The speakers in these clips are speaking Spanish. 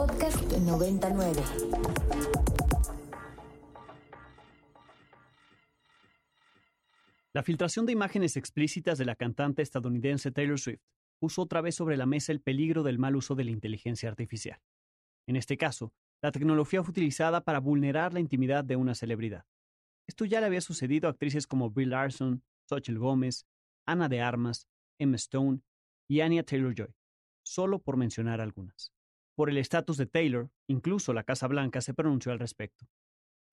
Podcast 99. La filtración de imágenes explícitas de la cantante estadounidense Taylor Swift puso otra vez sobre la mesa el peligro del mal uso de la inteligencia artificial. En este caso, la tecnología fue utilizada para vulnerar la intimidad de una celebridad. Esto ya le había sucedido a actrices como Bill Larson, Xochitl Gómez, Ana de Armas, Emma Stone y Anya Taylor-Joy, solo por mencionar algunas. Por el estatus de Taylor, incluso la Casa Blanca se pronunció al respecto.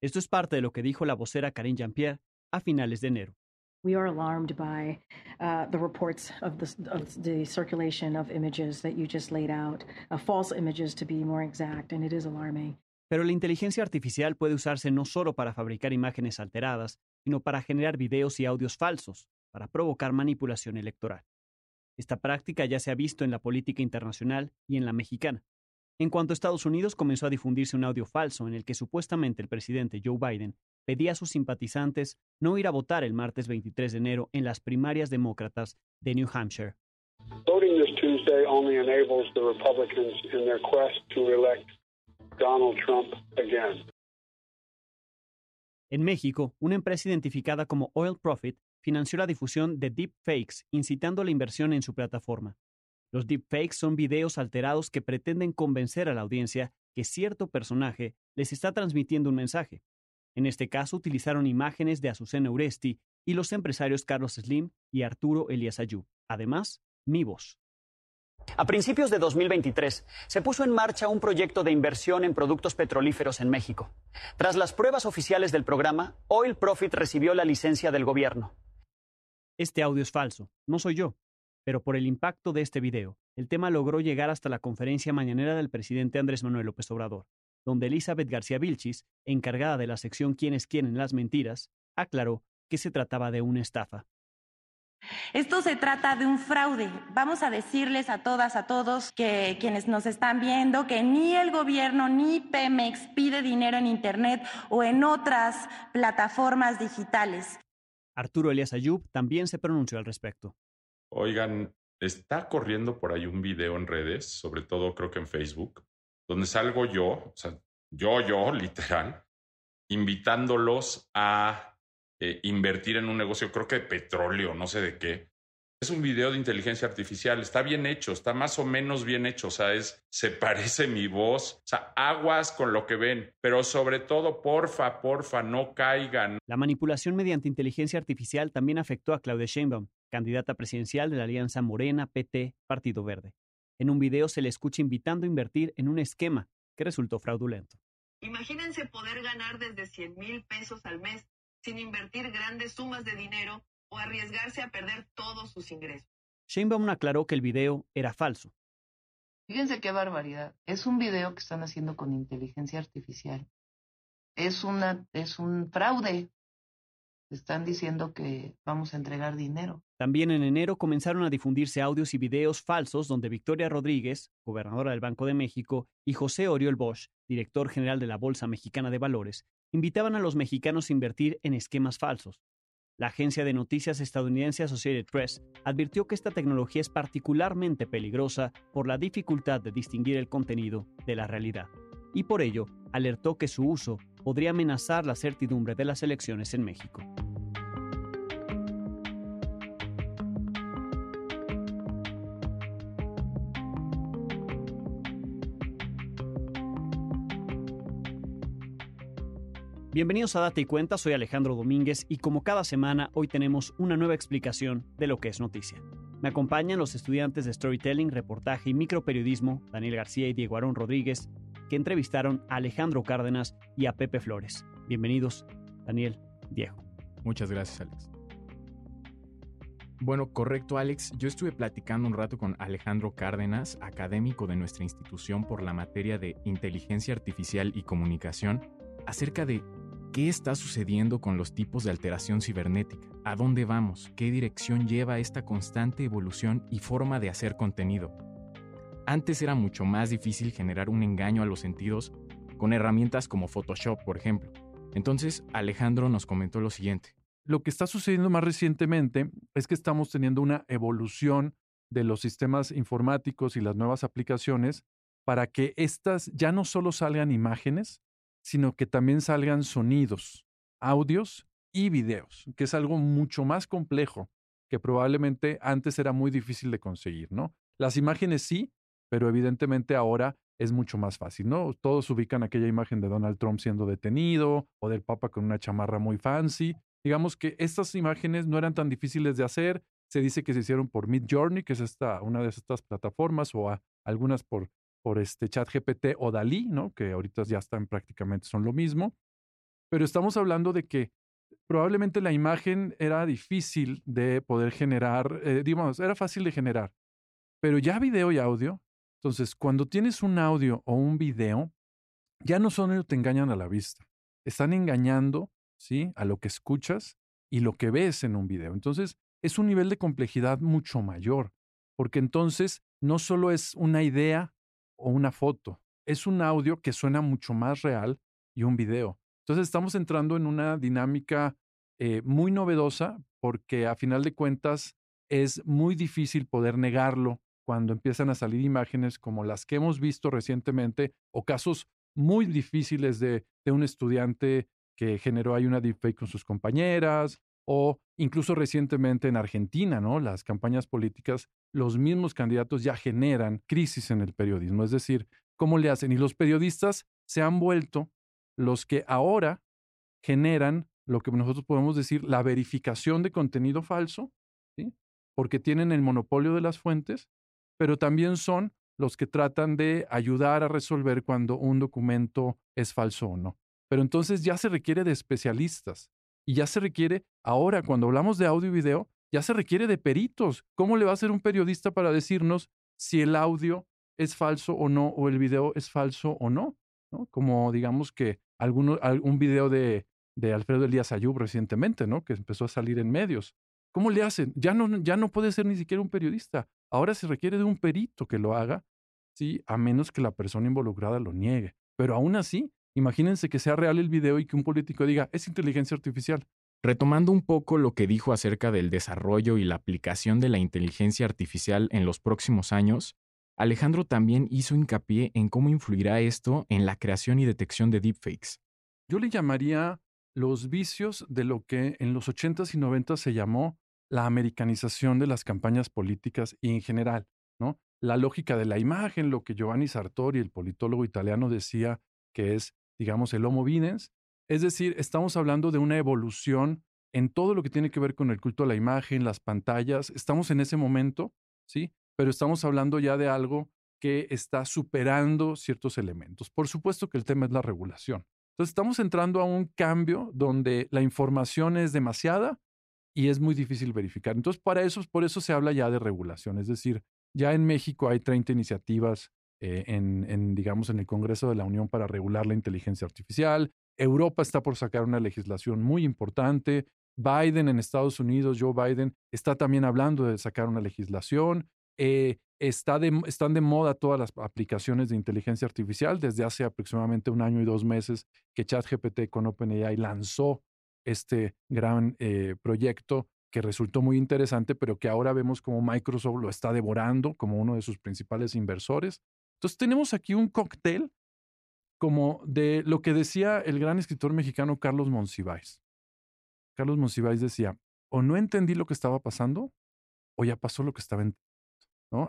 Esto es parte de lo que dijo la vocera Karine Jean-Pierre a finales de enero. We are alarmed by uh, the reports of the, of the, circulation of images that you just laid out, uh, false images to be more exact, and it is alarming. Pero la inteligencia artificial puede usarse no solo para fabricar imágenes alteradas, sino para generar videos y audios falsos, para provocar manipulación electoral. Esta práctica ya se ha visto en la política internacional y en la mexicana. En cuanto a Estados Unidos comenzó a difundirse un audio falso en el que supuestamente el presidente Joe Biden pedía a sus simpatizantes no ir a votar el martes 23 de enero en las primarias demócratas de New Hampshire. Voting this Tuesday only enables the Republicans in their quest to elect Donald Trump again. En México, una empresa identificada como Oil Profit financió la difusión de deepfakes, incitando la inversión en su plataforma. Los deepfakes son videos alterados que pretenden convencer a la audiencia que cierto personaje les está transmitiendo un mensaje. En este caso, utilizaron imágenes de Azucena Uresti y los empresarios Carlos Slim y Arturo Elias Ayú. Además, mi voz. A principios de 2023 se puso en marcha un proyecto de inversión en productos petrolíferos en México. Tras las pruebas oficiales del programa, Oil Profit recibió la licencia del gobierno. Este audio es falso, no soy yo, pero por el impacto de este video, el tema logró llegar hasta la conferencia mañanera del presidente Andrés Manuel López Obrador, donde Elizabeth García Vilchis, encargada de la sección Quienes quieren las mentiras, aclaró que se trataba de una estafa. Esto se trata de un fraude. Vamos a decirles a todas, a todos que quienes nos están viendo que ni el gobierno ni Pemex pide dinero en Internet o en otras plataformas digitales. Arturo Elias Ayub también se pronunció al respecto. Oigan, está corriendo por ahí un video en redes, sobre todo creo que en Facebook, donde salgo yo, o sea, yo, yo, literal, invitándolos a eh, invertir en un negocio, creo que de petróleo, no sé de qué, es un video de inteligencia artificial, está bien hecho, está más o menos bien hecho, o sea, es, se parece mi voz, o sea, aguas con lo que ven, pero sobre todo, porfa, porfa, no caigan. La manipulación mediante inteligencia artificial también afectó a Claudia Sheinbaum, candidata presidencial de la alianza Morena, PT, Partido Verde. En un video se le escucha invitando a invertir en un esquema que resultó fraudulento. Imagínense poder ganar desde 100 mil pesos al mes sin invertir grandes sumas de dinero o arriesgarse a perder todos sus ingresos. Sheinbaum aclaró que el video era falso. Fíjense qué barbaridad. Es un video que están haciendo con inteligencia artificial. Es una es un fraude. Están diciendo que vamos a entregar dinero. También en enero comenzaron a difundirse audios y videos falsos donde Victoria Rodríguez, gobernadora del Banco de México, y José Oriol Bosch, director general de la Bolsa Mexicana de Valores, invitaban a los mexicanos a invertir en esquemas falsos, la agencia de noticias estadounidense Associated Press advirtió que esta tecnología es particularmente peligrosa por la dificultad de distinguir el contenido de la realidad, y por ello alertó que su uso podría amenazar la certidumbre de las elecciones en México. Bienvenidos a Data y Cuenta, soy Alejandro Domínguez y como cada semana hoy tenemos una nueva explicación de lo que es noticia. Me acompañan los estudiantes de Storytelling, Reportaje y Microperiodismo, Daniel García y Diego Arón Rodríguez, que entrevistaron a Alejandro Cárdenas y a Pepe Flores. Bienvenidos, Daniel, Diego. Muchas gracias, Alex. Bueno, correcto, Alex. Yo estuve platicando un rato con Alejandro Cárdenas, académico de nuestra institución por la materia de inteligencia artificial y comunicación, acerca de ¿Qué está sucediendo con los tipos de alteración cibernética? ¿A dónde vamos? ¿Qué dirección lleva esta constante evolución y forma de hacer contenido? Antes era mucho más difícil generar un engaño a los sentidos con herramientas como Photoshop, por ejemplo. Entonces, Alejandro nos comentó lo siguiente. Lo que está sucediendo más recientemente es que estamos teniendo una evolución de los sistemas informáticos y las nuevas aplicaciones para que estas ya no solo salgan imágenes, sino que también salgan sonidos, audios y videos, que es algo mucho más complejo que probablemente antes era muy difícil de conseguir, ¿no? Las imágenes sí, pero evidentemente ahora es mucho más fácil, ¿no? Todos ubican aquella imagen de Donald Trump siendo detenido o del Papa con una chamarra muy fancy. Digamos que estas imágenes no eran tan difíciles de hacer. Se dice que se hicieron por Mid Journey, que es esta, una de estas plataformas, o algunas por, por este ChatGPT o Dalí, ¿no? Que ahorita ya están prácticamente son lo mismo. Pero estamos hablando de que probablemente la imagen era difícil de poder generar, eh, digamos, era fácil de generar, pero ya video y audio. Entonces, cuando tienes un audio o un video, ya no solo te engañan a la vista, están engañando, ¿sí? A lo que escuchas y lo que ves en un video. Entonces, es un nivel de complejidad mucho mayor, porque entonces no solo es una idea o una foto, es un audio que suena mucho más real y un video. Entonces estamos entrando en una dinámica eh, muy novedosa porque a final de cuentas es muy difícil poder negarlo cuando empiezan a salir imágenes como las que hemos visto recientemente o casos muy difíciles de, de un estudiante que generó ahí una deepfake con sus compañeras o incluso recientemente en Argentina, ¿no? Las campañas políticas, los mismos candidatos ya generan crisis en el periodismo, es decir, ¿cómo le hacen? Y los periodistas se han vuelto los que ahora generan lo que nosotros podemos decir la verificación de contenido falso, ¿sí? porque tienen el monopolio de las fuentes, pero también son los que tratan de ayudar a resolver cuando un documento es falso o no. Pero entonces ya se requiere de especialistas y ya se requiere, ahora cuando hablamos de audio y video, ya se requiere de peritos. ¿Cómo le va a hacer un periodista para decirnos si el audio es falso o no o el video es falso o no? ¿No? Como digamos que alguno, un video de, de Alfredo Elías Ayub recientemente, ¿no? Que empezó a salir en medios. ¿Cómo le hacen? Ya no, ya no puede ser ni siquiera un periodista. Ahora se requiere de un perito que lo haga, ¿sí? A menos que la persona involucrada lo niegue. Pero aún así, imagínense que sea real el video y que un político diga, es inteligencia artificial. Retomando un poco lo que dijo acerca del desarrollo y la aplicación de la inteligencia artificial en los próximos años, Alejandro también hizo hincapié en cómo influirá esto en la creación y detección de deepfakes. Yo le llamaría los vicios de lo que en los 80s y 90s se llamó la americanización de las campañas políticas y en general, ¿no? La lógica de la imagen, lo que Giovanni Sartori, el politólogo italiano, decía que es, digamos, el homo videns. Es decir, estamos hablando de una evolución en todo lo que tiene que ver con el culto a la imagen, las pantallas. Estamos en ese momento, ¿sí? pero estamos hablando ya de algo que está superando ciertos elementos. Por supuesto que el tema es la regulación. Entonces estamos entrando a un cambio donde la información es demasiada y es muy difícil verificar. Entonces, para eso, por eso se habla ya de regulación. Es decir, ya en México hay 30 iniciativas eh, en, en, digamos, en el Congreso de la Unión para regular la inteligencia artificial. Europa está por sacar una legislación muy importante. Biden en Estados Unidos, Joe Biden, está también hablando de sacar una legislación. Eh, está de, están de moda todas las aplicaciones de inteligencia artificial. Desde hace aproximadamente un año y dos meses que ChatGPT con OpenAI lanzó este gran eh, proyecto que resultó muy interesante, pero que ahora vemos como Microsoft lo está devorando como uno de sus principales inversores. Entonces tenemos aquí un cóctel como de lo que decía el gran escritor mexicano Carlos Monsiváis. Carlos Monsiváis decía, o no entendí lo que estaba pasando, o ya pasó lo que estaba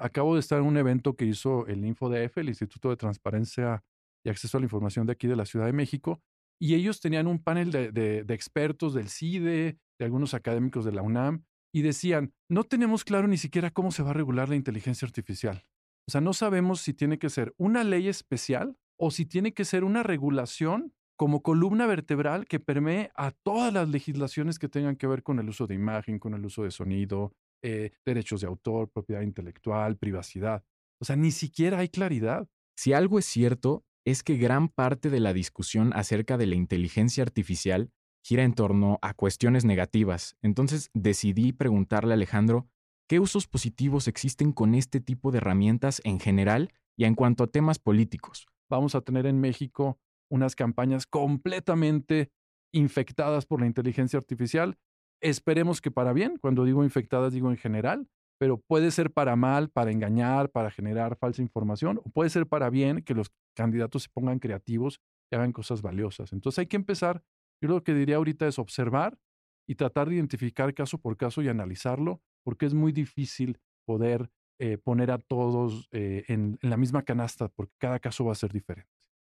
Acabo de estar en un evento que hizo el InfoDF, el Instituto de Transparencia y Acceso a la Información de aquí de la Ciudad de México, y ellos tenían un panel de, expertos del CIDE, de algunos académicos de la UNAM, y decían, no tenemos claro ni siquiera cómo se va a regular la inteligencia artificial. O sea, no sabemos si tiene que ser una ley especial o si tiene que ser una regulación como columna vertebral que permee a todas las legislaciones que tengan que ver con el uso de imagen, con el uso de sonido, eh, derechos de autor, propiedad intelectual, privacidad. O sea, ni siquiera hay claridad. Si algo es cierto, es que gran parte de la discusión acerca de la inteligencia artificial gira en torno a cuestiones negativas. Entonces decidí preguntarle a Alejandro qué usos positivos existen con este tipo de herramientas en general y en cuanto a temas políticos. Vamos a tener en México unas campañas completamente infectadas por la inteligencia artificial Esperemos que para bien, cuando digo infectadas digo en general, pero puede ser para mal, para engañar, para generar falsa información, o puede ser para bien que los candidatos se pongan creativos y hagan cosas valiosas. Entonces hay que empezar, yo lo que diría ahorita es observar y tratar de identificar caso por caso y analizarlo, porque es muy difícil poder eh, poner a todos eh, en, en la misma canasta, porque cada caso va a ser diferente.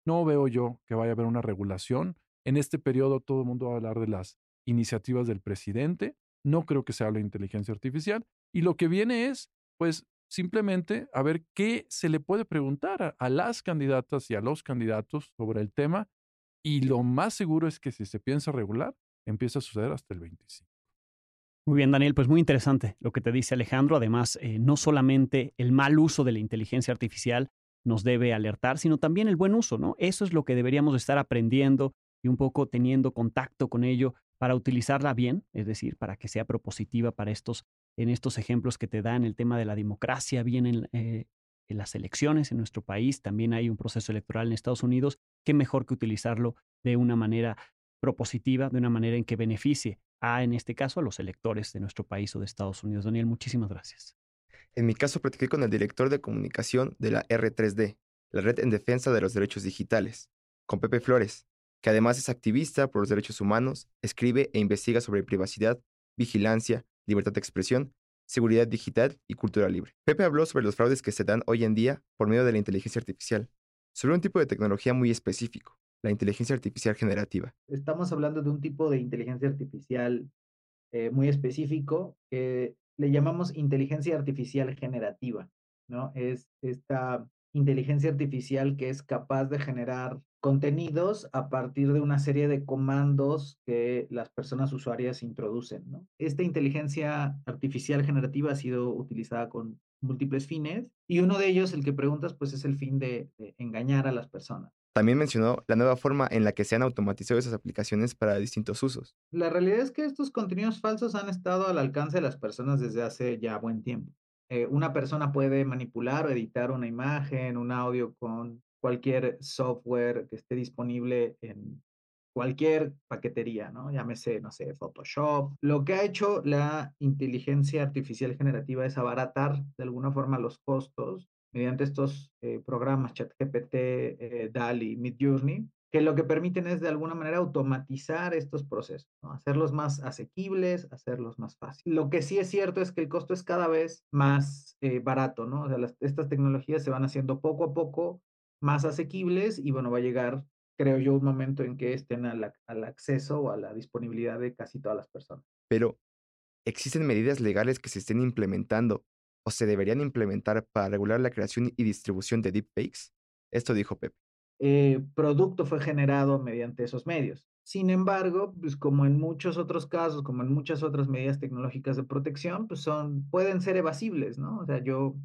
No veo yo que vaya a haber una regulación. En este periodo todo el mundo va a hablar de las iniciativas del presidente. No creo que se hable de inteligencia artificial. Y lo que viene es, pues, simplemente a ver qué se le puede preguntar a, las candidatas y a los candidatos sobre el tema. Y lo más seguro es que si se piensa regular, empieza a suceder hasta el 25. Muy bien, Daniel, pues muy interesante lo que te dice Alejandro. Además, eh, no solamente el mal uso de la inteligencia artificial nos debe alertar, sino también el buen uso, ¿no? Eso es lo que deberíamos estar aprendiendo y un poco teniendo contacto con ello para utilizarla bien, es decir, para que sea propositiva para estos, en estos ejemplos que te dan el tema de la democracia, bien eh, en, las elecciones en nuestro país, también hay un proceso electoral en Estados Unidos, qué mejor que utilizarlo de una manera propositiva, de una manera en que beneficie a, en este caso, a los electores de nuestro país o de Estados Unidos. Daniel, muchísimas gracias. En mi caso, practiqué con el director de comunicación de la R3D, la Red en Defensa de los Derechos Digitales, con Pepe Flores, que además es activista por los derechos humanos, escribe e investiga sobre privacidad, vigilancia, libertad de expresión, seguridad digital y cultura libre. Pepe habló sobre los fraudes que se dan hoy en día por medio de la inteligencia artificial, sobre un tipo de tecnología muy específico, la inteligencia artificial generativa. Estamos hablando de un tipo de inteligencia artificial eh, muy específico que le llamamos inteligencia artificial generativa, ¿no? Es esta inteligencia artificial que es capaz de generar contenidos a partir de una serie de comandos que las personas usuarias introducen. ¿no? Esta inteligencia artificial generativa ha sido utilizada con múltiples fines y uno de ellos, el que preguntas, pues es el fin de, de engañar a las personas. También mencionó la nueva forma en la que se han automatizado esas aplicaciones para distintos usos. La realidad es que estos contenidos falsos han estado al alcance de las personas desde hace ya buen tiempo. Eh, una persona puede manipular o editar una imagen, un audio con cualquier software que esté disponible en cualquier paquetería, ¿no? Llámese, no sé, Photoshop. Lo que ha hecho la inteligencia artificial generativa es abaratar de alguna forma los costos mediante estos eh, programas ChatGPT, eh, DALI, Midjourney, que lo que permiten es de alguna manera automatizar estos procesos, hacerlos más asequibles, hacerlos más fáciles. Lo que sí es cierto es que el costo es cada vez más eh, barato, ¿no? O sea, estas tecnologías se van haciendo poco a poco más asequibles y bueno, va a llegar, creo yo, un momento en que estén al, al acceso o a la disponibilidad de casi todas las personas. Pero, ¿existen medidas legales que se estén implementando o se deberían implementar para regular la creación y distribución de deepfakes? Esto dijo Pepe. Eh, producto fue generado mediante esos medios. Sin embargo, pues como en muchos otros casos, como en muchas otras medidas tecnológicas de protección, pues son, pueden ser evasibles, ¿no? O sea, yo,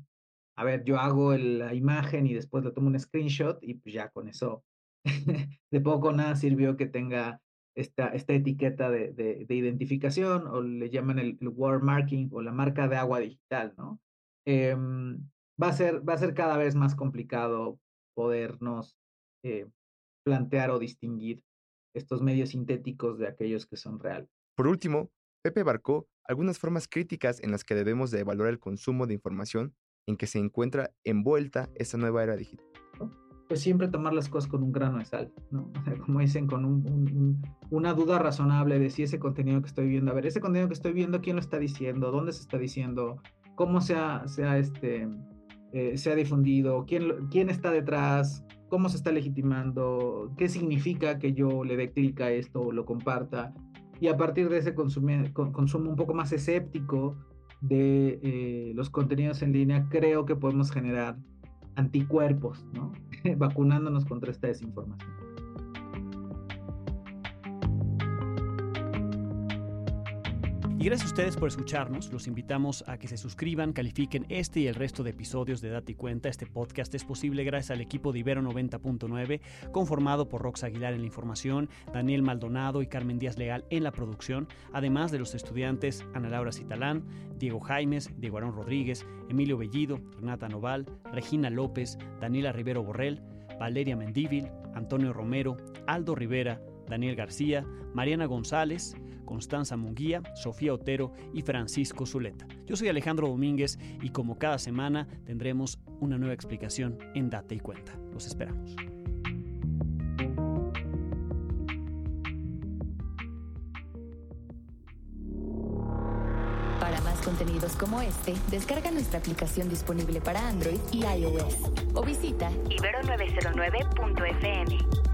a ver, yo hago la imagen y después le tomo un screenshot y pues ya con eso, de poco nada sirvió que tenga esta, esta etiqueta de, de, identificación o le llaman el, el watermarking o la marca de agua digital, ¿no? Em, va, a ser, va a ser cada vez más complicado podernos eh, plantear o distinguir estos medios sintéticos de aquellos que son reales. Por último, Pepe barcó algunas formas críticas en las que debemos de evaluar el consumo de información en que se encuentra envuelta esta nueva era digital. Pues siempre tomar las cosas con un grano de sal, ¿no? como dicen, con una duda razonable de si ese contenido que estoy viendo, a ver, ese contenido que estoy viendo, ¿quién lo está diciendo? ¿Dónde se está diciendo? ¿Cómo se ha, este, eh, se ha difundido? ¿Quién, ¿Quién está detrás? cómo se está legitimando, qué significa que yo le dé clic a esto o lo comparta. Y a partir de ese consumo, consumo un poco más escéptico de eh, los contenidos en línea, creo que podemos generar anticuerpos, ¿no? Vacunándonos contra esta desinformación. Y gracias a ustedes por escucharnos. Los invitamos a que se suscriban, califiquen este y el resto de episodios de Date y Cuenta. Este podcast es posible gracias al equipo de Ibero 90.9, conformado por Rox Aguilar en la información, Daniel Maldonado y Carmen Díaz Leal en la producción, además de los estudiantes Ana Laura Citalán, Diego Jaimes, Diego Arón Rodríguez, Emilio Bellido, Renata Noval, Regina López, Daniela Rivero Borrell, Valeria Mendívil, Antonio Romero, Aldo Rivera, Daniel García, Mariana González, Constanza Munguía, Sofía Otero y Francisco Zuleta. Yo soy Alejandro Domínguez y como cada semana tendremos una nueva explicación en Date y Cuenta. Los esperamos. Para más contenidos como este, descarga nuestra aplicación disponible para Android y iOS o visita ibero909.fm.